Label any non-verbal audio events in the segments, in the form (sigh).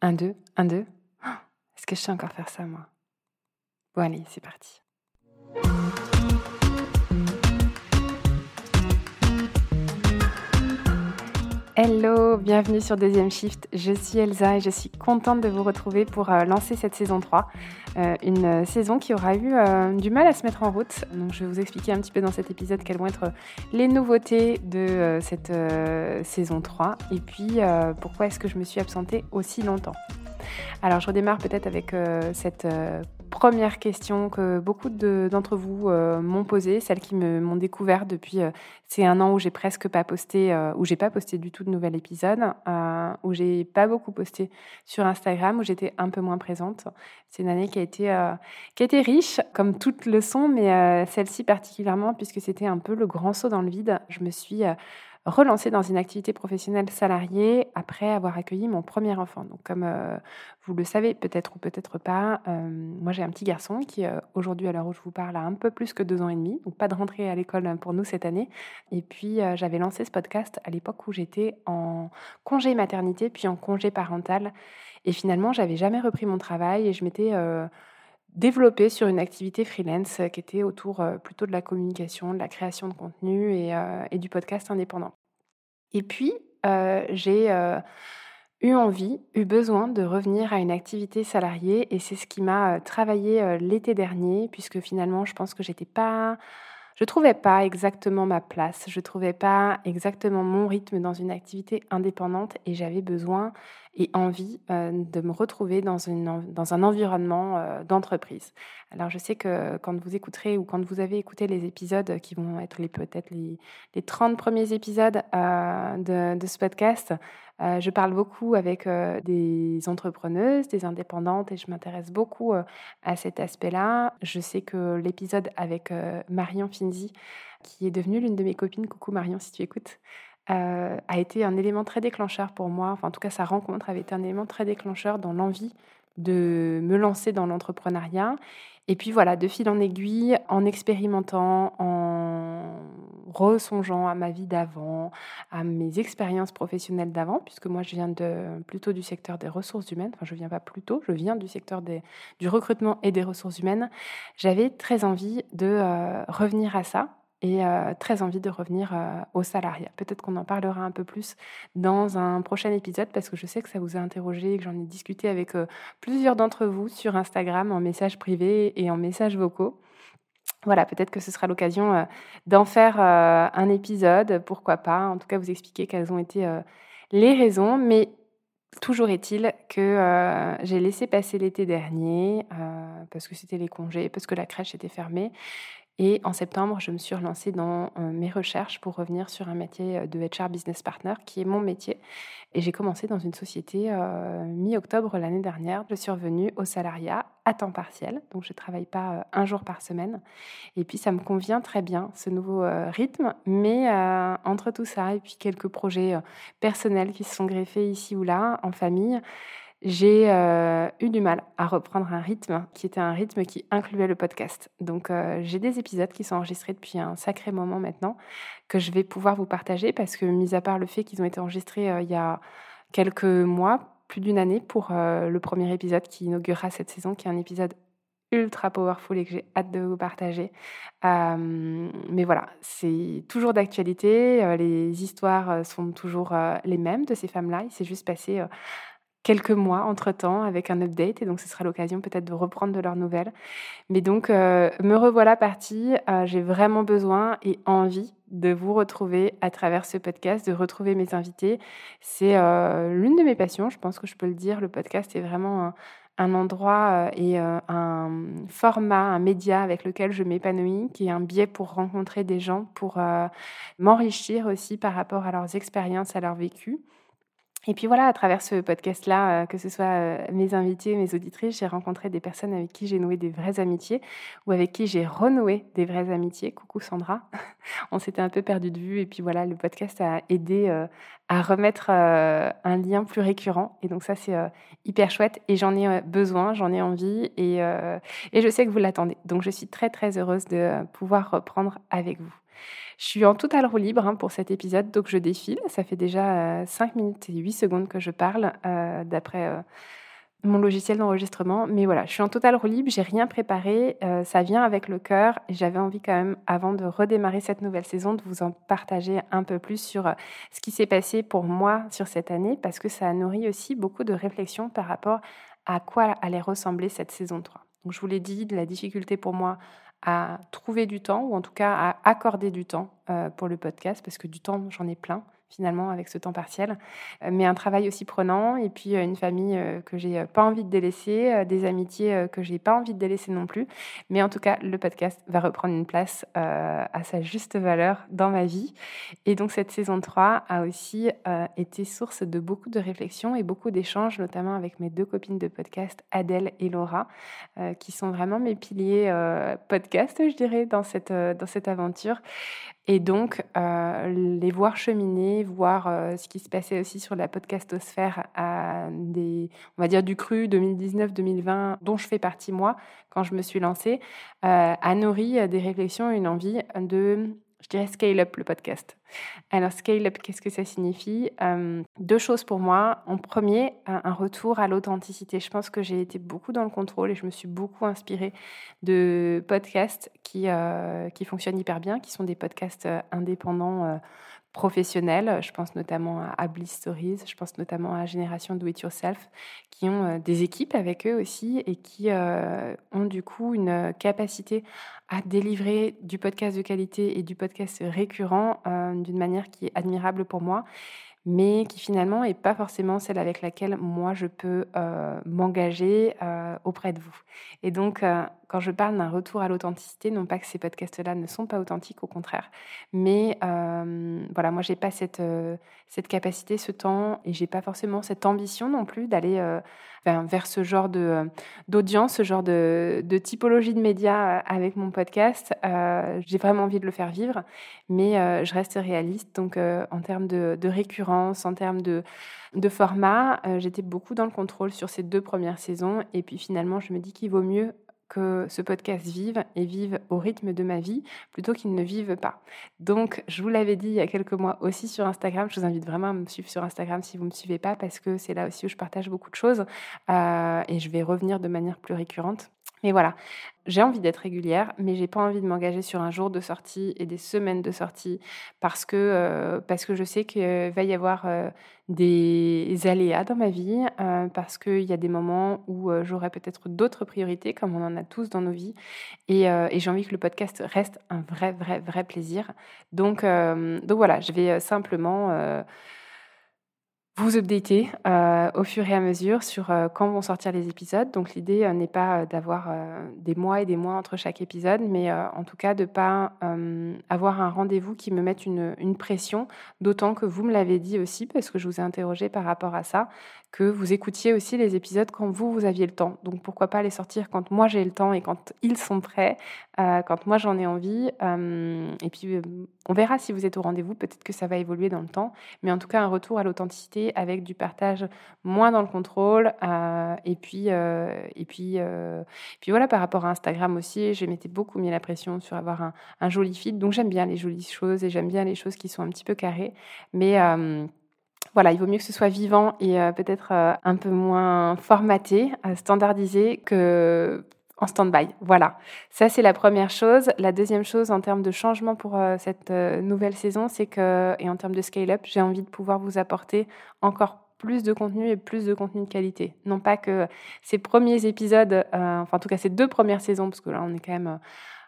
Un, deux, un, deux. Oh, Est-ce que je sais encore faire ça, moi? Bon, allez, c'est parti. Hello, bienvenue sur Deuxième Shift. Je suis Elsa et je suis contente de vous retrouver pour euh, lancer cette saison 3. Euh, une euh, saison qui aura eu du mal à se mettre en route. Donc, je vais vous expliquer un petit peu dans cet épisode quelles vont être les nouveautés de cette saison 3 et puis pourquoi est-ce que je me suis absentée aussi longtemps? Alors, je redémarre peut-être avec euh, cette euh, première question que beaucoup de- d'entre vous euh, m'ont posée, celles qui m'ont découvert depuis ces un an où j'ai presque pas posté, où j'ai pas posté du tout de nouvel épisode, où j'ai pas beaucoup posté sur Instagram, où j'étais un peu moins présente. C'est une année qui a été qui a été riche, comme toutes le sont, mais celle-ci particulièrement puisque c'était un peu le grand saut dans le vide. Je me suis relancée dans une activité professionnelle salariée après avoir accueilli mon premier enfant. Donc, comme euh, vous le savez peut-être ou peut-être pas, euh, moi j'ai un petit garçon qui euh, aujourd'hui à l'heure où je vous parle a un peu plus que deux ans et demi, donc pas de rentrée à l'école pour nous cette année. Et puis j'avais lancé ce podcast à l'époque où j'étais en congé maternité puis en congé parental. Et finalement j'avais jamais repris mon travail et je m'étais développée sur une activité freelance euh, qui était autour euh, plutôt de la communication, de la création de contenu et, euh, et du podcast indépendant. Et puis, j'ai eu envie, eu besoin de revenir à une activité salariée et c'est ce qui m'a travaillé l'été dernier puisque finalement, je pense que j'étais pas je trouvais pas exactement ma place, je trouvais pas exactement mon rythme dans une activité indépendante et j'avais besoin et envie euh, de me retrouver dans, une dans un environnement euh, d'entreprise. Alors je sais que quand vous écouterez ou quand vous avez écouté les épisodes qui vont être peut-être les, les 30 premiers épisodes euh, de, ce podcast, je parle beaucoup avec des entrepreneuses, des indépendantes et je m'intéresse beaucoup à cet aspect-là. Je sais que l'épisode avec Marion Finzi, qui est devenue l'une de mes copines, coucou Marion si tu écoutes, euh, a été un élément très déclencheur pour moi. Enfin, en tout cas, sa rencontre avait été un élément très déclencheur dans l'envie de me lancer dans l'entrepreneuriat. Et puis voilà, de fil en aiguille, en expérimentant, en ressongeant à ma vie d'avant, à mes expériences professionnelles d'avant, puisque moi je viens de, plutôt du secteur des ressources humaines, enfin je viens pas plutôt, je viens du secteur du recrutement et des ressources humaines, j'avais très envie de euh, revenir à ça et euh, très envie de revenir euh, au salariat. Peut-être qu'on en parlera un peu plus dans un prochain épisode parce que je sais que ça vous a interrogé et que j'en ai discuté avec euh, plusieurs d'entre vous sur Instagram en messages privés et en messages vocaux. Voilà, peut-être que ce sera l'occasion d'en faire un épisode, pourquoi pas, en tout cas vous expliquer quelles ont été les raisons, mais toujours est-il que j'ai laissé passer l'été dernier parce que c'était les congés, parce que la crèche était fermée. Et en septembre, je me suis relancée dans euh, mes recherches pour revenir sur un métier euh, de HR Business Partner, qui est mon métier. Et j'ai commencé dans une société euh, mi-octobre l'année dernière. Je suis revenue au salariat à temps partiel, donc je ne travaille pas un jour par semaine. Et puis ça me convient très bien, ce nouveau rythme. Mais entre tout ça et puis quelques projets personnels qui se sont greffés ici ou là, en famille, j'ai euh, eu du mal à reprendre un rythme qui était un rythme qui incluait le podcast. Donc euh, j'ai des épisodes qui sont enregistrés depuis un sacré moment maintenant que je vais pouvoir vous partager parce que mis à part le fait qu'ils ont été enregistrés euh, il y a quelques mois, plus d'une année pour le premier épisode qui inaugurera cette saison, qui est un épisode ultra powerful et que j'ai hâte de vous partager. Mais voilà, c'est toujours d'actualité. les histoires sont toujours les mêmes de ces femmes-là. Il s'est juste passé quelques mois entre-temps avec un update et donc ce sera l'occasion peut-être de reprendre de leurs nouvelles. Mais donc euh, me revoilà partie, Euh, j'ai vraiment besoin et envie de vous retrouver à travers ce podcast, de retrouver mes invités. C'est euh, l'une de mes passions, je pense que je peux le dire, le podcast est vraiment un, endroit et un format, un média avec lequel je m'épanouis, qui est un biais pour rencontrer des gens, pour m'enrichir aussi par rapport à leurs expériences, à leur vécu. Et puis voilà, à travers ce podcast-là, euh, que ce soit euh, mes invités, mes auditrices, j'ai rencontré des personnes avec qui j'ai noué des vraies amitiés ou avec qui j'ai renoué des vraies amitiés. Coucou Sandra, (laughs) on s'était un peu perdu de vue et puis voilà, le podcast a aidé euh, à remettre un lien plus récurrent. Et donc ça, c'est hyper chouette et j'en ai besoin, j'en ai envie et, je sais que vous l'attendez. Donc je suis très très heureuse de pouvoir reprendre avec vous. Je suis en total roue libre hein, pour cet épisode, donc je défile. Ça fait déjà 5 minutes et 8 secondes que je parle, d'après mon logiciel d'enregistrement. Mais voilà, je suis en total roue libre, j'ai rien préparé, euh, ça vient avec le cœur j'avais envie quand même, avant de redémarrer cette nouvelle saison, de vous en partager un peu plus sur euh, ce qui s'est passé pour moi sur cette année parce que ça a nourri aussi beaucoup de réflexions par rapport à quoi allait ressembler cette saison 3. Donc je vous l'ai dit, de la difficulté pour moi à trouver du temps ou en tout cas à accorder du temps euh, pour le podcast parce que du temps j'en ai plein finalement avec ce temps partiel, euh, mais un travail aussi prenant et puis euh, une famille que j'ai pas envie de délaisser, des amitiés que j'ai pas envie de délaisser non plus. Mais en tout cas, le podcast va reprendre une place à sa juste valeur dans ma vie. Et donc cette saison 3 a aussi été source de beaucoup de réflexions et beaucoup d'échanges, notamment avec mes deux copines de podcast, Adèle et Laura, qui sont vraiment mes piliers podcast, je dirais, dans cette, dans cette aventure. Et donc, euh, les voir cheminer, voir euh, ce qui se passait aussi sur la podcastosphère à des, on va dire, du cru 2019-2020, dont je fais partie moi, quand je me suis lancée, euh, a nourri des réflexions une envie de je dirais scale up le podcast. Alors scale up, qu'est-ce que ça signifie? Euh, Deux choses pour moi. En premier, un retour à l'authenticité. Je pense que j'ai été beaucoup dans le contrôle et je me suis beaucoup inspirée de podcasts qui, euh, qui fonctionnent hyper bien, qui sont des podcasts euh, indépendants professionnels. Je pense notamment à Bliss Stories, je pense notamment à Génération Do It Yourself, qui ont euh, des équipes avec eux aussi et qui euh, ont du coup une capacité à délivrer du podcast de qualité et du podcast récurrent euh, d'une manière qui est admirable pour moi mais qui finalement n'est pas forcément celle avec laquelle moi je peux m'engager auprès de vous. Et donc, quand je parle d'un retour à l'authenticité, non pas que ces podcasts-là ne sont pas authentiques, au contraire, mais euh, voilà, moi j'ai pas cette, euh, cette capacité, ce temps, et j'ai pas forcément cette ambition non plus d'aller euh, vers, ce genre de d'audience, ce genre de, de, typologie de médias avec mon podcast. j'ai vraiment envie de le faire vivre, mais je reste réaliste. Donc en termes de, de, récurrence, en termes de format, j'étais beaucoup dans le contrôle sur ces deux premières saisons, et puis finalement je me dis qu'il vaut mieux que ce podcast vive et vive au rythme de ma vie plutôt qu'il ne vive pas. Donc, je vous l'avais dit il y a quelques mois aussi sur Instagram. Je vous invite vraiment à me suivre sur Instagram si vous ne me suivez pas parce que c'est là aussi où je partage beaucoup de choses euh, et je vais revenir de manière plus récurrente. Mais voilà, j'ai envie d'être régulière, mais j'ai pas envie de m'engager sur un jour de sortie et des semaines de sortie parce que, euh, parce que je sais qu'il va y avoir euh, des aléas dans ma vie, euh, parce qu'il y a des moments où j'aurai peut-être d'autres priorités, comme on en a tous dans nos vies, et, et j'ai envie que le podcast reste un vrai, vrai, vrai plaisir. Donc, donc voilà, je vais simplement vous updater euh, au fur et à mesure sur euh, quand vont sortir les épisodes. Donc l'idée euh, n'est pas d'avoir des mois et des mois entre chaque épisode, mais en tout cas de ne pas avoir un rendez-vous qui me mette une pression, d'autant que vous me l'avez dit aussi, parce que je vous ai interrogé par rapport à ça, que vous écoutiez aussi les épisodes quand vous, vous aviez le temps. Donc pourquoi pas les sortir quand moi j'ai le temps et quand ils sont prêts, quand moi j'en ai envie. et puis on verra si vous êtes au rendez-vous, peut-être que ça va évoluer dans le temps, mais en tout cas un retour à l'authenticité avec du partage moins dans le contrôle. Euh, et puis, euh, et puis, euh, puis voilà, par rapport à Instagram aussi, je m'étais beaucoup mis la pression sur avoir un, un joli feed. Donc j'aime bien les jolies choses et j'aime bien les choses qui sont un petit peu carrées. Mais voilà, il vaut mieux que ce soit vivant et peut-être un peu moins formaté, standardisé que en stand-by. Voilà, ça c'est la première chose. La deuxième chose en termes de changement pour euh, cette euh, nouvelle saison, c'est que, et en termes de scale-up, j'ai envie de pouvoir vous apporter encore plus de contenu et plus de contenu de qualité. Non pas que ces premiers épisodes, euh, enfin en tout cas ces deux premières saisons, parce que là on est quand même,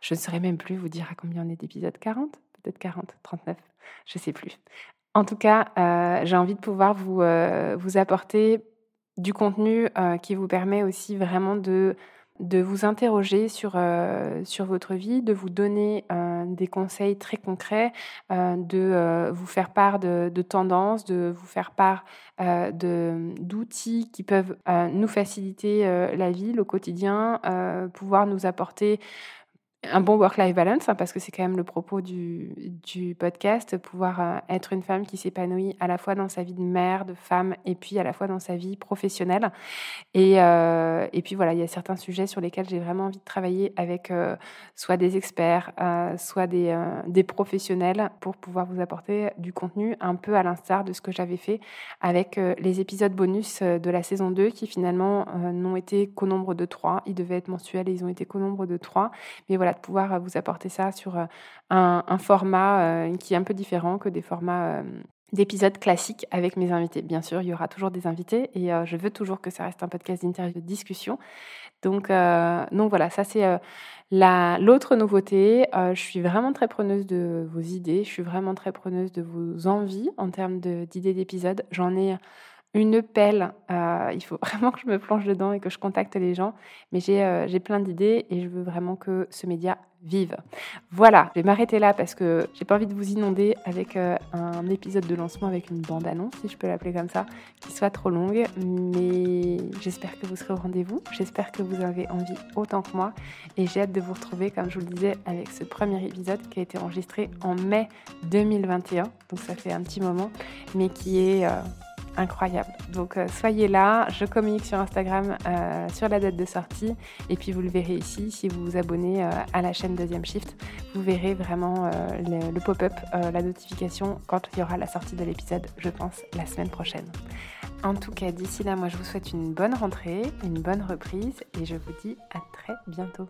je ne saurais même plus vous dire à combien on est d'épisodes, 40 Peut-être 40, 39, je ne sais plus. En tout cas, j'ai envie de pouvoir vous, vous apporter du contenu qui vous permet aussi vraiment de vous interroger sur, euh, votre vie, de vous donner euh, des conseils très concrets, euh, de vous faire part de, de, tendances, de vous faire part d'outils qui peuvent nous faciliter la vie, le quotidien, pouvoir nous apporter un bon work-life balance, hein, parce que c'est quand même le propos du, du podcast, pouvoir euh, être une femme qui s'épanouit à la fois dans sa vie de mère, de femme, et puis à la fois dans sa vie professionnelle. Et, euh, et puis voilà, il y a certains sujets sur lesquels j'ai vraiment envie de travailler avec euh, soit des experts, soit des, des professionnels pour pouvoir vous apporter du contenu un peu à l'instar de ce que j'avais fait avec les épisodes bonus de la saison 2 qui finalement n'ont été qu'au nombre de trois. Ils devaient être mensuels et ils ont été qu'au nombre de trois. Mais voilà, de pouvoir euh, vous apporter ça sur euh, un, format euh, qui est un peu différent que des formats d'épisodes classiques avec mes invités. Bien sûr, il y aura toujours des invités et je veux toujours que ça reste un podcast d'interview, de discussion. Donc, donc voilà, ça c'est l'autre nouveauté. je suis vraiment très preneuse de vos idées, je suis vraiment très preneuse de vos envies en termes d'idées d'épisodes. J'en ai une pelle. Euh, il faut (laughs) vraiment que je me plonge dedans et que je contacte les gens. Mais euh, j'ai plein d'idées et je veux vraiment que ce média vive. Voilà, je vais m'arrêter là parce que j'ai pas envie de vous inonder avec euh, un épisode de lancement avec une bande-annonce, si je peux l'appeler comme ça, qui soit trop longue. Mais j'espère que vous serez au rendez-vous. J'espère que vous avez envie autant que moi. Et j'ai hâte de vous retrouver, comme je vous le disais, avec ce premier épisode qui a été enregistré en mai 2021. Donc ça fait un petit moment, mais qui est incroyable. Donc euh, soyez là, je communique sur Instagram euh, sur la date de sortie et puis vous le verrez ici si vous vous abonnez euh, à la chaîne Deuxième Shift, vous verrez vraiment le, le pop-up, la notification quand il y aura la sortie de l'épisode, je pense, la semaine prochaine. En tout cas, d'ici là, moi je vous souhaite une bonne rentrée, une bonne reprise et je vous dis à très bientôt.